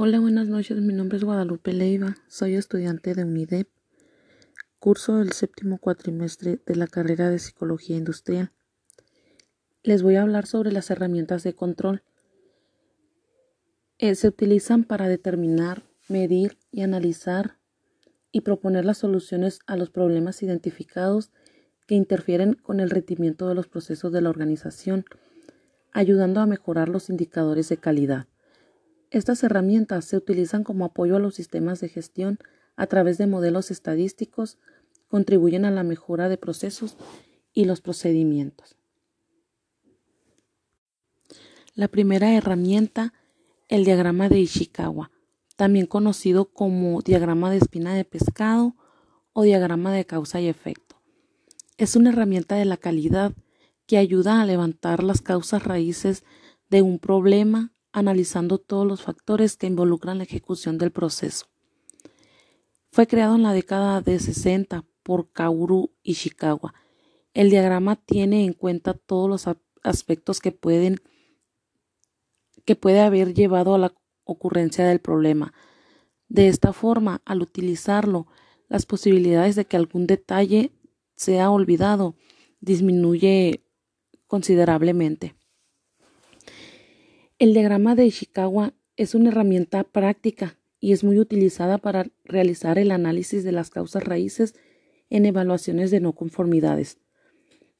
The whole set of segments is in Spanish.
Hola, buenas noches. Mi nombre es Guadalupe Leiva. Soy estudiante de UNIDEP, curso del séptimo cuatrimestre de la carrera de Psicología Industrial. Les voy a hablar sobre las herramientas de control. Eh, se utilizan para determinar, medir y analizar y proponer las soluciones a los problemas identificados que interfieren con el rendimiento de los procesos de la organización, ayudando a mejorar los indicadores de calidad. Estas herramientas se utilizan como apoyo a los sistemas de gestión a través de modelos estadísticos, contribuyen a la mejora de procesos y los procedimientos. La primera herramienta, el diagrama de Ishikawa, también conocido como diagrama de espina de pescado o diagrama de causa y efecto. Es una herramienta de la calidad que ayuda a levantar las causas raíces de un problema analizando todos los factores que involucran la ejecución del proceso. Fue creado en la década de 60 por Kaoru Ishikawa. El diagrama tiene en cuenta todos los aspectos que pueden que puede haber llevado a la ocurrencia del problema. De esta forma, al utilizarlo, las posibilidades de que algún detalle sea olvidado disminuye considerablemente. El diagrama de Ishikawa es una herramienta práctica y es muy utilizada para realizar el análisis de las causas raíces en evaluaciones de no conformidades.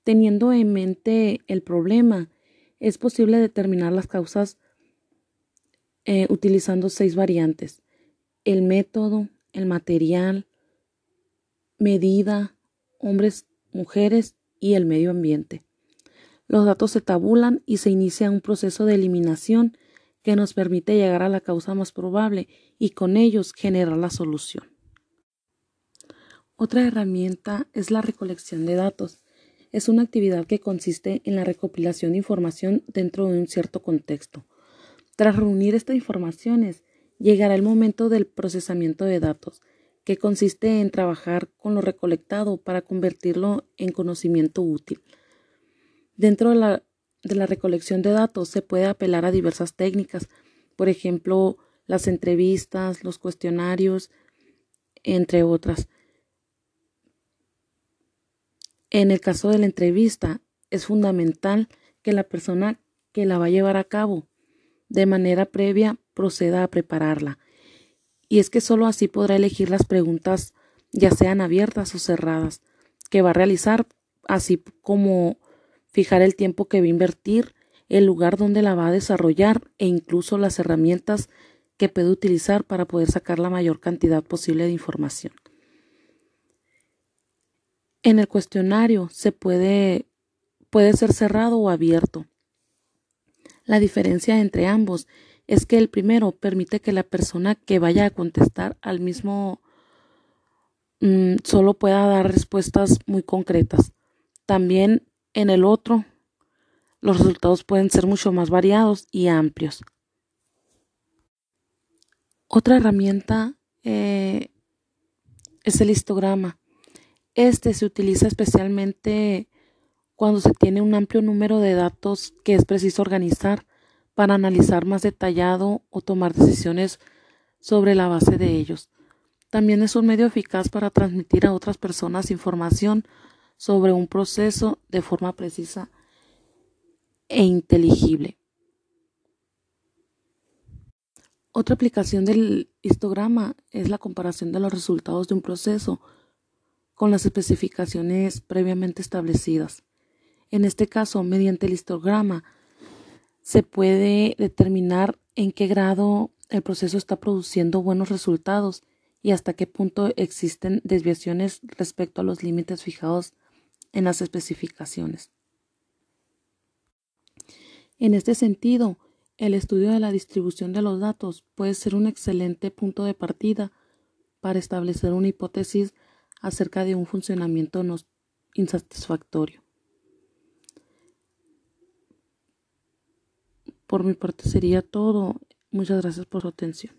Teniendo en mente el problema, es posible determinar las causas eh, utilizando seis variantes. El método, el material, medida, hombres, mujeres y el medio ambiente. Los datos se tabulan y se inicia un proceso de eliminación que nos permite llegar a la causa más probable y con ellos generar la solución. Otra herramienta es la recolección de datos. Es una actividad que consiste en la recopilación de información dentro de un cierto contexto. Tras reunir estas informaciones, llegará el momento del procesamiento de datos, que consiste en trabajar con lo recolectado para convertirlo en conocimiento útil. Dentro de la, recolección de datos se puede apelar a diversas técnicas, por ejemplo, las entrevistas, los cuestionarios, entre otras. En el caso de la entrevista, es fundamental que la persona que la va a llevar a cabo de manera previa proceda a prepararla. Y es que sólo así podrá elegir las preguntas, ya sean abiertas o cerradas, que va a realizar, así como fijar el tiempo que va a invertir, el lugar donde la va a desarrollar e incluso las herramientas que puede utilizar para poder sacar la mayor cantidad posible de información. En el cuestionario se puede, puede ser cerrado o abierto. La diferencia entre ambos es que el primero permite que la persona que vaya a contestar al mismo mm, solo pueda dar respuestas muy concretas. También en el otro, los resultados pueden ser mucho más variados y amplios. Otra herramienta eh, es el histograma. Este se utiliza especialmente cuando se tiene un amplio número de datos que es preciso organizar para analizar más detallado o tomar decisiones sobre la base de ellos. También es un medio eficaz para transmitir a otras personas información sobre un proceso de forma precisa e inteligible. Otra aplicación del histograma es la comparación de los resultados de un proceso con las especificaciones previamente establecidas. En este caso, mediante el histograma, se puede determinar en qué grado el proceso está produciendo buenos resultados y hasta qué punto existen desviaciones respecto a los límites fijados en las especificaciones. En este sentido, el estudio de la distribución de los datos puede ser un excelente punto de partida para establecer una hipótesis acerca de un funcionamiento insatisfactorio. Por mi parte sería todo. Muchas gracias por su atención.